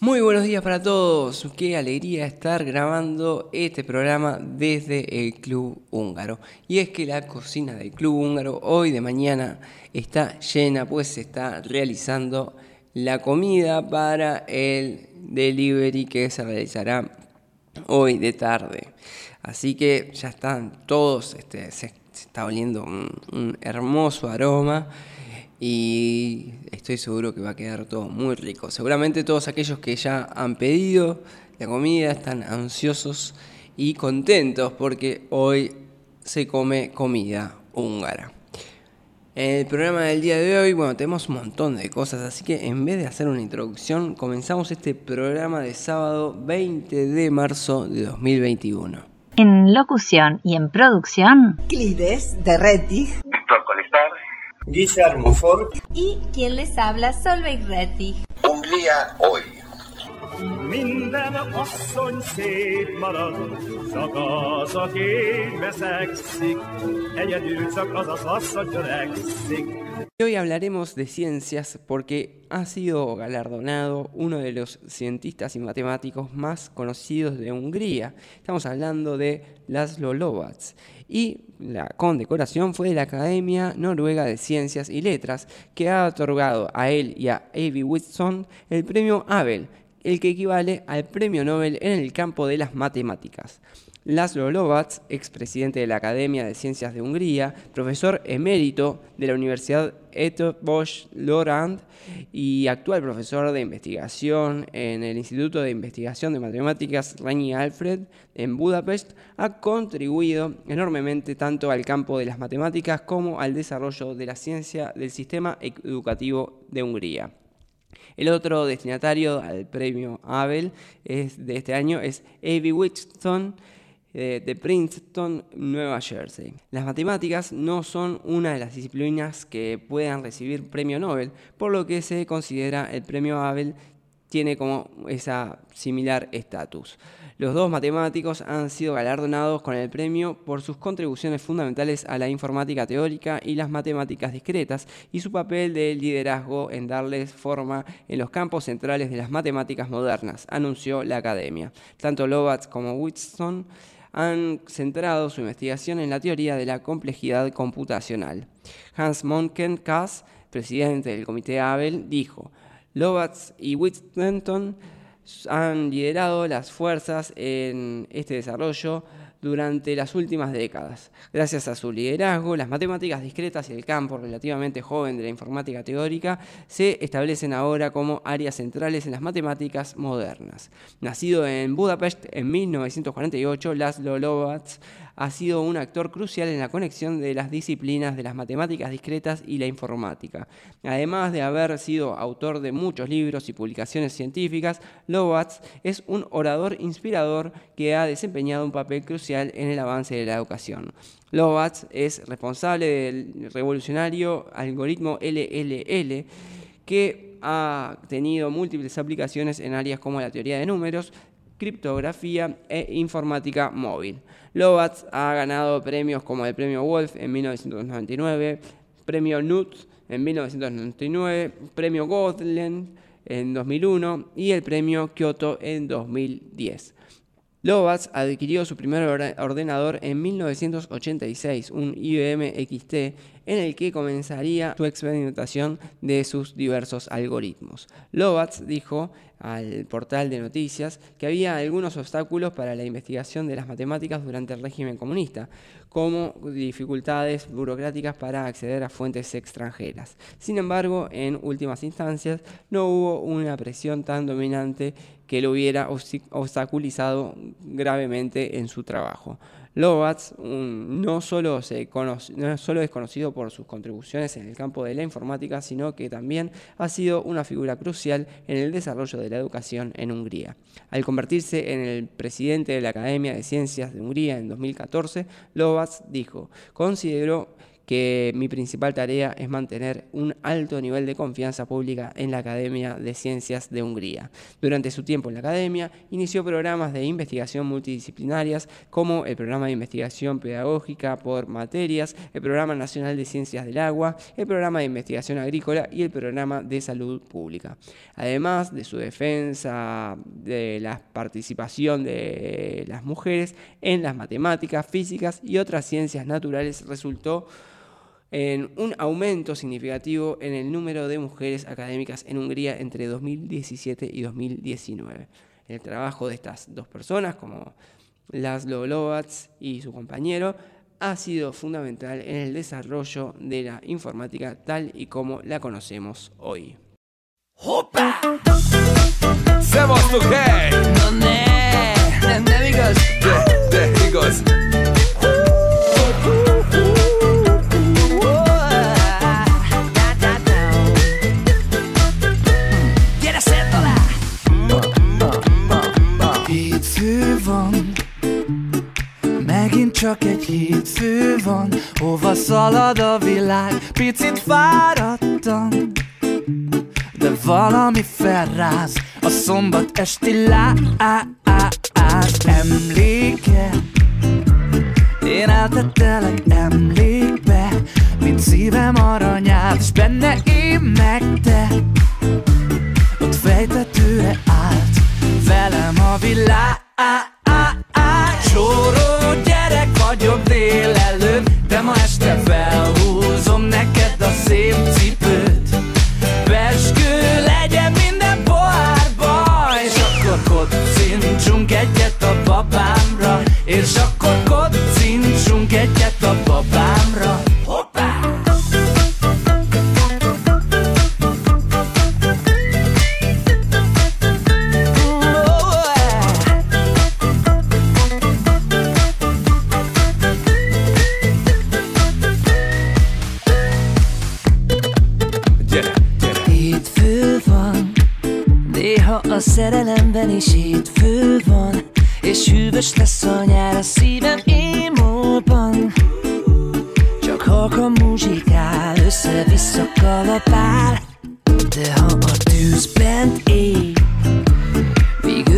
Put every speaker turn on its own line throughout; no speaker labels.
Muy buenos días para todos, qué alegría estar grabando este programa desde el Club Húngaro. Y es que la cocina del Club Húngaro hoy de mañana está llena, pues se está realizando la comida para el delivery que se realizará hoy de tarde. Así que ya están todos, este, se, está oliendo un hermoso aroma y estoy seguro que va a quedar todo muy rico. Seguramente todos aquellos que ya han pedido la comida están ansiosos y contentos porque hoy se come comida húngara. En el programa del día de hoy, bueno, tenemos un montón de cosas, así que en vez de hacer una introducción, comenzamos este programa de sábado 20 de marzo de 2021.
En locución y en producción,
Clides de
Colestar,
Guillermo Ford
y quien les habla Solveig Rettig.
Hungría hoy.
Hoy hablaremos de ciencias porque ha sido galardonado uno de los cientistas y matemáticos más conocidos de Hungría. Estamos hablando de Laszlo Lovács. Y la condecoración fue de la Academia Noruega de Ciencias y Letras, que ha otorgado a él y a Avi Whitson el premio Abel, el que equivale al premio Nobel en el campo de las matemáticas. Laszlo Lovács, expresidente de la Academia de Ciencias de Hungría, profesor emérito de la Universidad Bosch Lorand y actual profesor de investigación en el Instituto de Investigación de Matemáticas Reini Alfred en Budapest, ha contribuido enormemente tanto al campo de las matemáticas como al desarrollo de la ciencia del sistema educativo de Hungría. El otro destinatario al premio Abel es, de este año es Avi Whitson, de Princeton, Nueva Jersey. Las matemáticas no son una de las disciplinas que puedan recibir premio Nobel, por lo que se considera el premio Abel tiene como esa similar estatus. Los dos matemáticos han sido galardonados con el premio por sus contribuciones fundamentales a la informática teórica y las matemáticas discretas y su papel de liderazgo en darles forma en los campos centrales de las matemáticas modernas, anunció la academia. Tanto Lovatz como Whitson han centrado su investigación en la teoría de la complejidad computacional. Hans Monken Kass, presidente del comité Abel, dijo, Lovatz y Whittington han liderado las fuerzas en este desarrollo durante las últimas décadas. Gracias a su liderazgo, las matemáticas discretas y el campo relativamente joven de la informática teórica se establecen ahora como áreas centrales en las matemáticas modernas. Nacido en Budapest en 1948, Laszlo Lovács ha sido un actor crucial en la conexión de las disciplinas de las matemáticas discretas y la informática. Además de haber sido autor de muchos libros y publicaciones científicas, Lovács es un orador inspirador que ha desempeñado un papel crucial en el avance de la educación. Lovács es responsable del revolucionario algoritmo LLL que ha tenido múltiples aplicaciones en áreas como la teoría de números, criptografía e informática móvil. Lovatz ha ganado premios como el premio Wolf en 1999, premio NUT en 1999, premio Gotland en 2001 y el premio Kyoto en 2010. Lovatz adquirió su primer ordenador en 1986, un IBM XT, en el que comenzaría su experimentación de sus diversos algoritmos. Lovatz dijo al portal de noticias que había algunos obstáculos para la investigación de las matemáticas durante el régimen comunista, como dificultades burocráticas para acceder a fuentes extranjeras. Sin embargo, en últimas instancias no hubo una presión tan dominante que lo hubiera obstaculizado gravemente en su trabajo. Lovatz un- no, solo es conocido por sus contribuciones en el campo de la informática, sino que también ha sido una figura crucial en el desarrollo de la educación en Hungría. Al convertirse en el presidente de la Academia de Ciencias de Hungría en 2014, Lovatz dijo, considero que mi principal tarea es mantener un alto nivel de confianza pública en la Academia de Ciencias de Hungría. Durante su tiempo en la Academia, inició programas de investigación multidisciplinarias como el Programa de Investigación Pedagógica por Materias, el Programa Nacional de Ciencias del Agua, el Programa de Investigación Agrícola y el Programa de Salud Pública. Además de su defensa de la participación de las mujeres en las matemáticas, físicas y otras ciencias naturales, resultó en un aumento significativo en el número de mujeres académicas en Hungría entre 2017 y 2019. El trabajo de estas dos personas, como Laszlo Lovatz y su compañero, ha sido fundamental en el desarrollo de la informática tal y como la conocemos hoy.
Szevasztok, Picit fáradtam de valami felráz A szombat esti láz Emléke? Én eltettelek emlékbe Mint szívem aranyát És benne én meg te. Ott fejtetőre állt Velem a világ. Csóró gyerek vagyok délelőtt De ma este felhúzom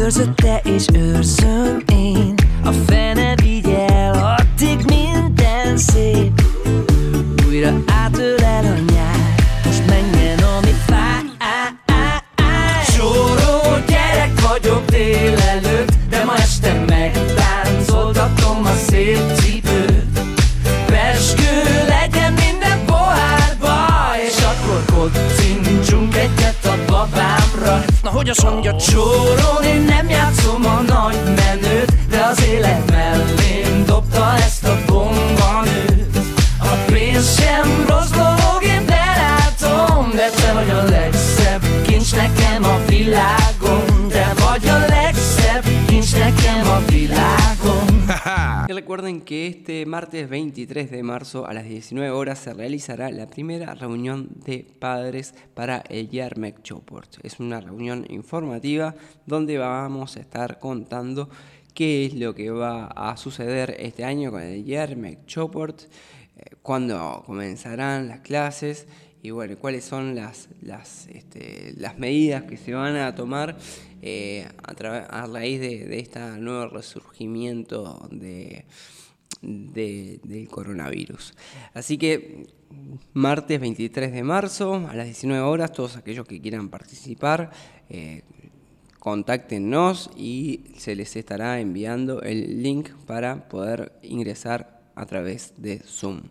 Őrzöd te és őrzöm én A fene Na hogy azt mondja csóró Én nem játszom a nagy menőt De az élet mellém dobta ezt a bombanőt A pénz sem rossz dolog, én belátom De te vagy a legszebb kincs nekem a világon. Te vagy a legszebb kincs nekem a világon
Y recuerden que este martes 23 de marzo a las 19 horas se realizará la primera reunión de padres para el Yermek Choport. Es una reunión informativa donde vamos a estar contando qué es lo que va a suceder este año con el Yermek Choport, eh, cuándo comenzarán las clases y bueno, cuáles son las, las, este, las medidas que se van a tomar eh, a, a raíz de, de este nuevo resurgimiento de, de- del coronavirus. Así que martes 23 de marzo a las 19 horas, todos aquellos que quieran participar, eh, contáctenos y se les estará enviando el link para poder ingresar a través de Zoom.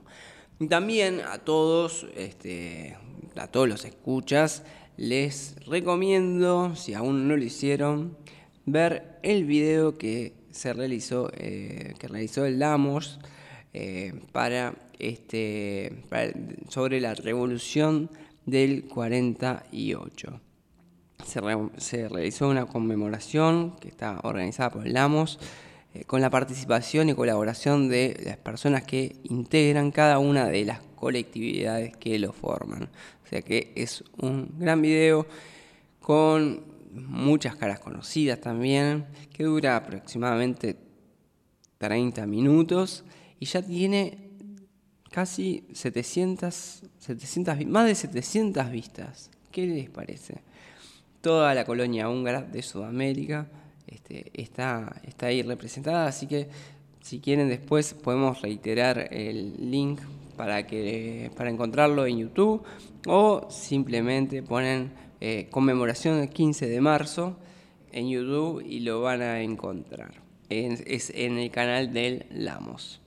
Y También a todos, este, a todos los escuchas, les recomiendo, si aún no lo hicieron, ver el video que se realizó, eh, que realizó el Lamos eh, para este, sobre la revolución del 48. Se, se realizó una conmemoración que está organizada por el Lamos,
eh, con la participación y colaboración de las personas que integran cada una de las colectividades que lo forman. O sea que es un gran video con muchas caras conocidas también, que dura aproximadamente 30 minutos y ya tiene casi 700, 700, más de 700 vistas. ¿Qué les parece? Toda la colonia húngara de Sudamérica este, está, está ahí representada, así que si quieren después podemos reiterar el link para, que, para encontrarlo en YouTube o simplemente ponen eh, conmemoración del 15 de marzo en YouTube y lo van a encontrar. Es, es en el canal del Lamos.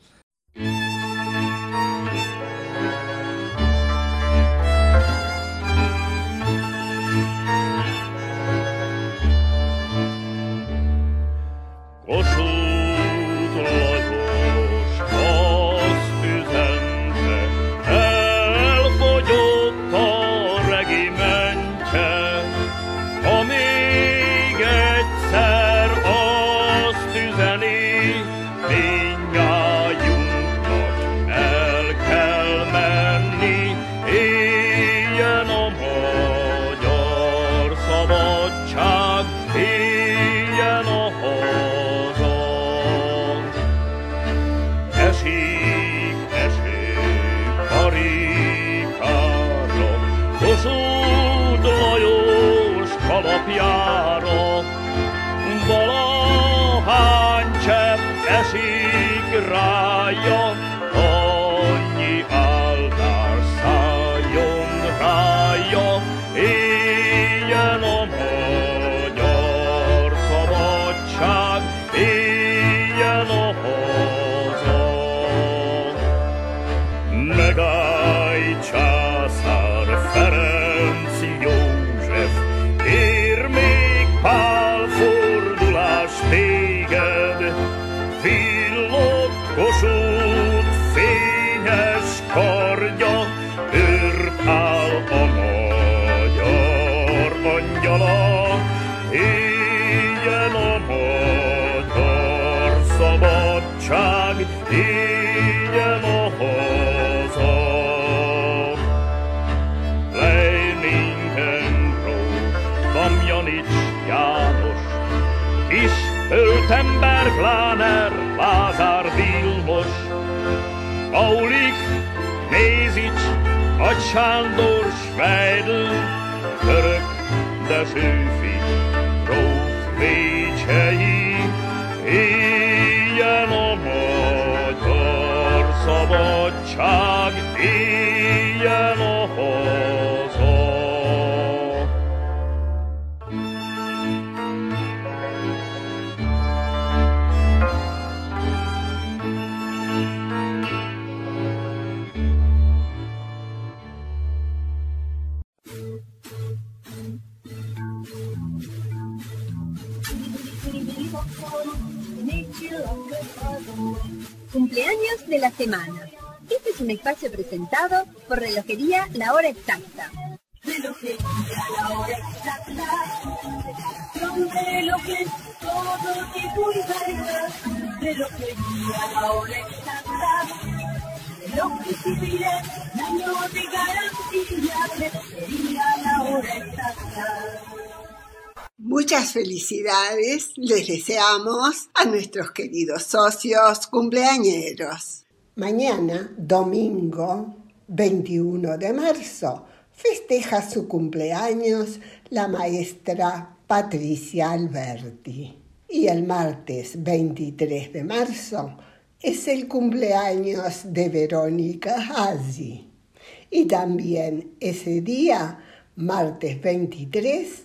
Öltemberg, Láner, Lázár Vilmos, Aulik, Nézics, Nagy Sándor, Schweidl, Török, de Zsőfi, Gróf Vécsei, éljen a magyar szabadság,
Cumpleaños de la semana. Este es un espacio presentado por Relojería La Hora Exacta. Relojería La Hora Exacta. Son relojes, todo tipo y variedad. Relojería La Hora Exacta. Piden años de garantía. Relojería La Hora Exacta.
Muchas felicidades les deseamos a nuestros queridos socios cumpleañeros. Mañana, domingo 21 de marzo, festeja su cumpleaños la maestra Patricia Alberti. Y el martes 23 de marzo es el cumpleaños de Verónica Hazi. Y también ese día, martes 23,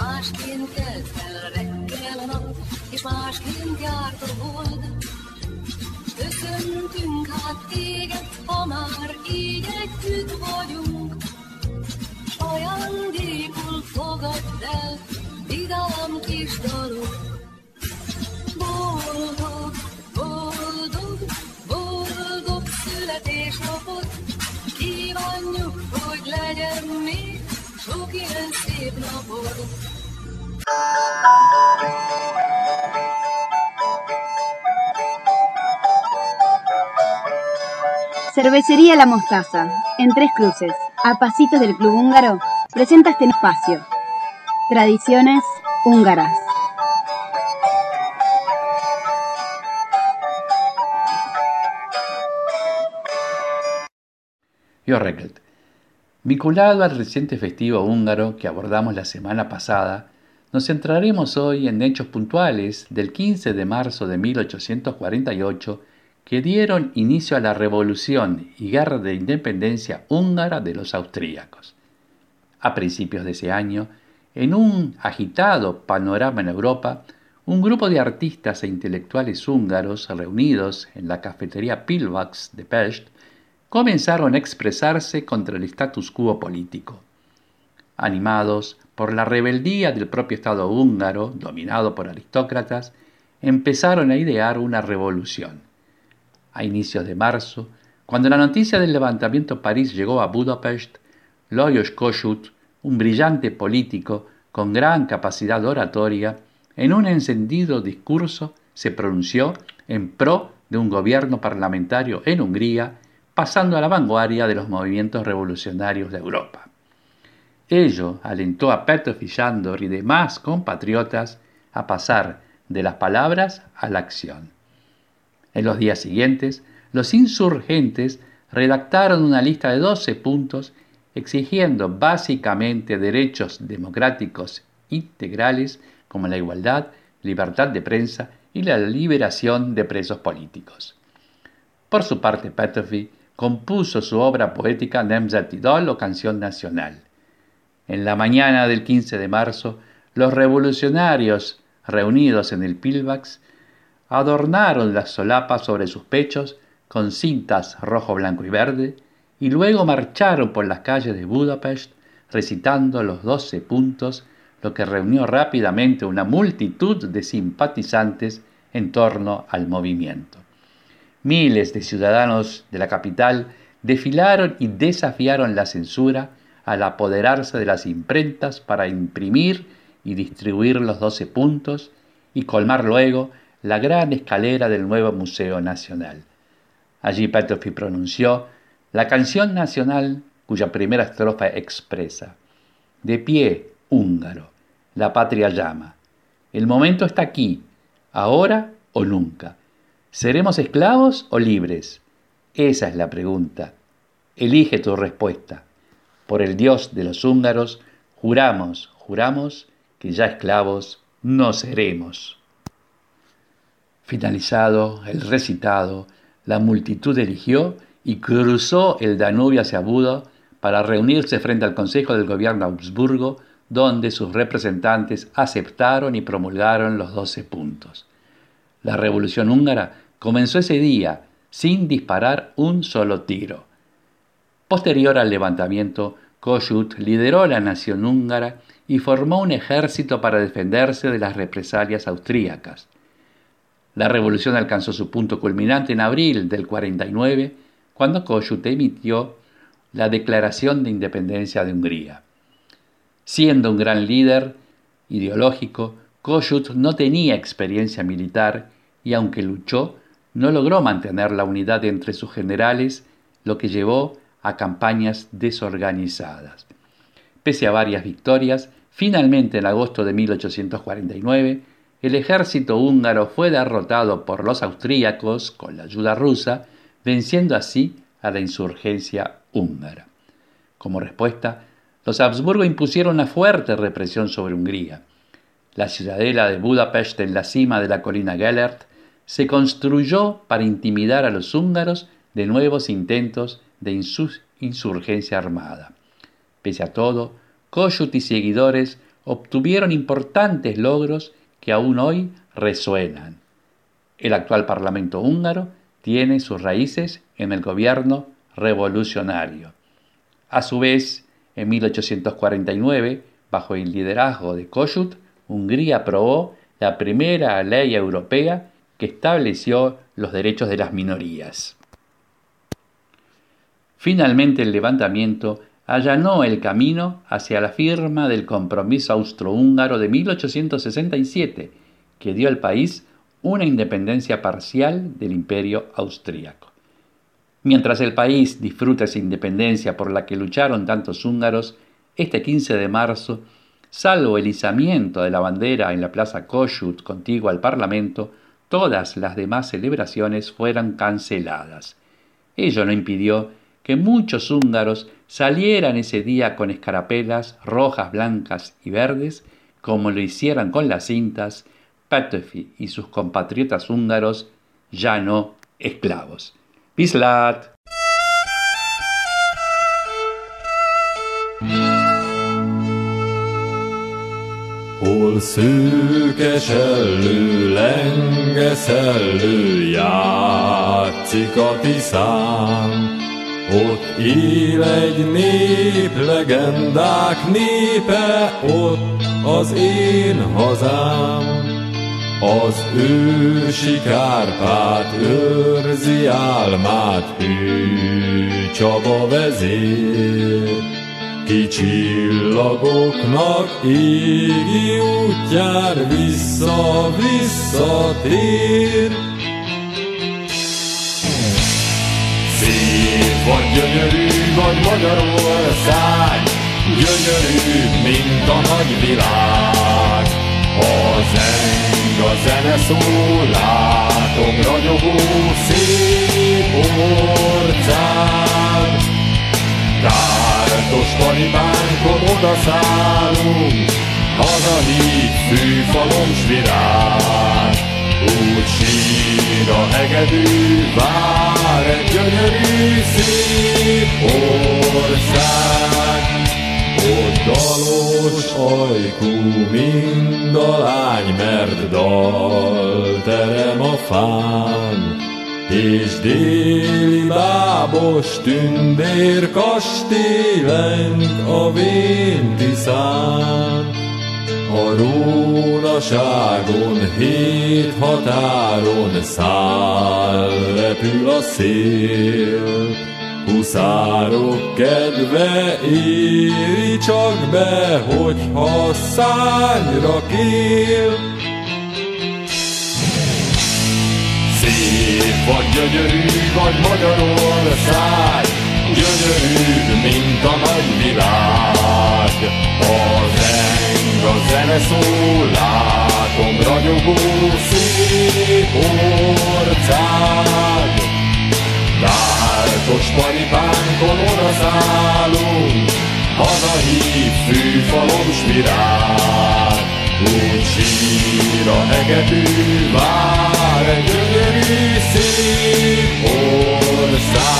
másként kelt fel reggel a nap, és másként járt a hold. Köszöntünk hát téged, ha már így együtt vagyunk. Ajándékul fogadd el, vidám
kis dalok. Boldog, boldog, boldog születésnapot, kívánjuk, hogy legyen még sok ilyen szép napod.
Cervecería La Mostaza, en Tres Cruces, a pasitos del Club Húngaro, presenta este espacio. Tradiciones húngaras.
Yo. Vinculado al reciente festivo húngaro que abordamos la semana pasada, nos centraremos hoy en hechos puntuales del 15 de marzo de 1848 que dieron inicio a la revolución y guerra de independencia húngara de los austríacos. A principios de ese año, en un agitado panorama en Europa, un grupo de artistas e intelectuales húngaros reunidos en la cafetería Pilvax de Pest comenzaron a expresarse contra el status quo político. Animados por la rebeldía del propio Estado húngaro, dominado por aristócratas, empezaron a idear una revolución. A inicios de marzo, cuando la noticia del levantamiento París llegó a Budapest, Lajos Kossuth, un brillante político con gran capacidad oratoria, en un encendido discurso se pronunció en pro de un gobierno parlamentario en Hungría pasando a la vanguardia de los movimientos revolucionarios de Europa. Ello alentó a Petrov y Sándor y demás compatriotas a pasar de las palabras a la acción. En los días siguientes, los insurgentes redactaron una lista de 12 puntos exigiendo básicamente derechos democráticos integrales como la igualdad, libertad de prensa y la liberación de presos políticos. Por su parte, Petrovi compuso su obra poética Nemzet Idol o Canción Nacional. En la mañana del 15 de marzo, los revolucionarios reunidos en el Pilvax adornaron las solapas sobre sus pechos con cintas rojo, blanco y verde, y luego marcharon por las calles de Budapest recitando los doce puntos, lo que reunió rápidamente una multitud de simpatizantes en torno al movimiento. Miles de ciudadanos de la capital desfilaron y desafiaron la censura al apoderarse de las imprentas para imprimir y distribuir los doce puntos y colmar luego la gran escalera del nuevo Museo Nacional. Allí Petrofi pronunció la canción nacional cuya primera estrofa expresa, De pie, húngaro, la patria llama. El momento está aquí, ahora o nunca. ¿Seremos esclavos o libres? Esa es la pregunta. Elige tu respuesta. Por el Dios de los húngaros, juramos, juramos que ya esclavos no seremos. Finalizado el recitado, la multitud eligió y cruzó el Danubio hacia Buda para reunirse frente al Consejo del Gobierno Augsburgo, donde sus representantes aceptaron y promulgaron los doce puntos. La revolución húngara comenzó ese día sin disparar un solo tiro. Posterior al levantamiento, Kossuth lideró la nación húngara y formó un ejército para defenderse de las represalias austríacas. La revolución alcanzó su punto culminante en abril del 49, cuando Kossuth emitió la Declaración de Independencia de Hungría. Siendo un gran líder ideológico, Kossuth no tenía experiencia militar y aunque luchó, no logró mantener la unidad entre sus generales, lo que llevó a campañas desorganizadas. Pese a varias victorias, finalmente en agosto de 1849, el ejército húngaro fue derrotado por los austríacos con la ayuda rusa, venciendo así a la insurgencia húngara. Como respuesta, los Habsburgo impusieron una fuerte represión sobre Hungría. La ciudadela de Budapest en la cima de la colina Gellert se construyó para intimidar a los húngaros de nuevos intentos de insurgencia armada. Pese a todo, Kossuth y seguidores obtuvieron importantes logros que aún hoy resuenan. El actual Parlamento húngaro tiene sus raíces en el gobierno revolucionario. A su vez, en 1849, bajo el liderazgo de Kossuth, Hungría aprobó la primera ley europea que estableció los derechos de las minorías. Finalmente el levantamiento allanó el camino hacia la firma del compromiso austrohúngaro de 1867, que dio al país una independencia parcial del imperio austríaco. Mientras el país disfruta esa independencia por la que lucharon tantos húngaros, este 15 de marzo, salvo el izamiento de la bandera en la plaza Kossuth contigua al Parlamento, todas las demás celebraciones fueron canceladas. Ello no impidió que muchos húngaros salieran ese día con escarapelas rojas, blancas y verdes, como lo hicieran con las cintas Petőfi y sus compatriotas húngaros, ya no esclavos. Bislat!
Hol. Ott él egy nép, legendák népe, ott az én hazám. Az ősi Kárpát őrzi álmát, hű Csaba vezér. Ki égi útjár vissza-visszatér. Vagy gyönyörű vagy Magyarország, gyönyörű, mint a nagy világ. A zeng, a zene szól, látom ragyogó szép orcát. Kártos talibánkon odaszállunk, hazahív fűfalom s virág. Úgy sír a hegedű, vár egy gyönyörű szép ország. Ott dalos ajkú mind a lány, mert dal terem a fán. És déli bábos tündér kastélenk a véntiszán. A rónaságon hét határon száll, repül a szél. Huszárok kedve éri csak be, hogyha szányra kél. Szép vagy gyönyörű vagy Magyarország, gyönyörű, mint a nagy világ. A zeng, a zene szól, látom ragyogó szép orcád. Tártos paripánkon odaszállunk, hazahív fűfalom s virág. Úgy sír a hegedű, vár egy gyönyörű szép ország.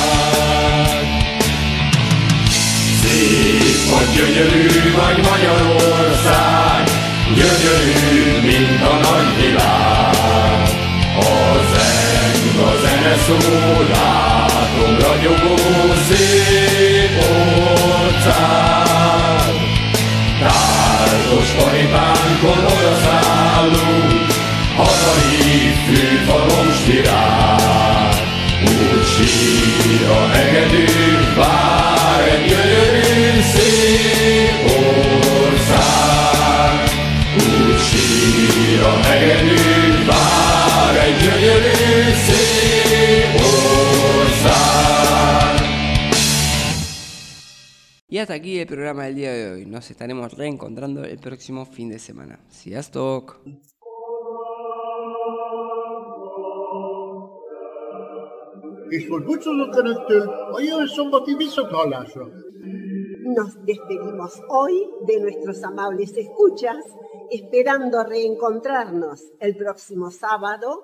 Szép vagy gyönyörű vagy Magyarország, gyönyörű, mint a nagy világ. A zeng, a zene szól, látom ragyogó szép orcád. Tártos paripánkon odaszállunk,
Y hasta aquí el programa del día de hoy. Nos estaremos reencontrando el próximo fin de semana.
Szombati visszathallásra.
Nos despedimos hoy de nuestros amables escuchas, esperando reencontrarnos el próximo sábado.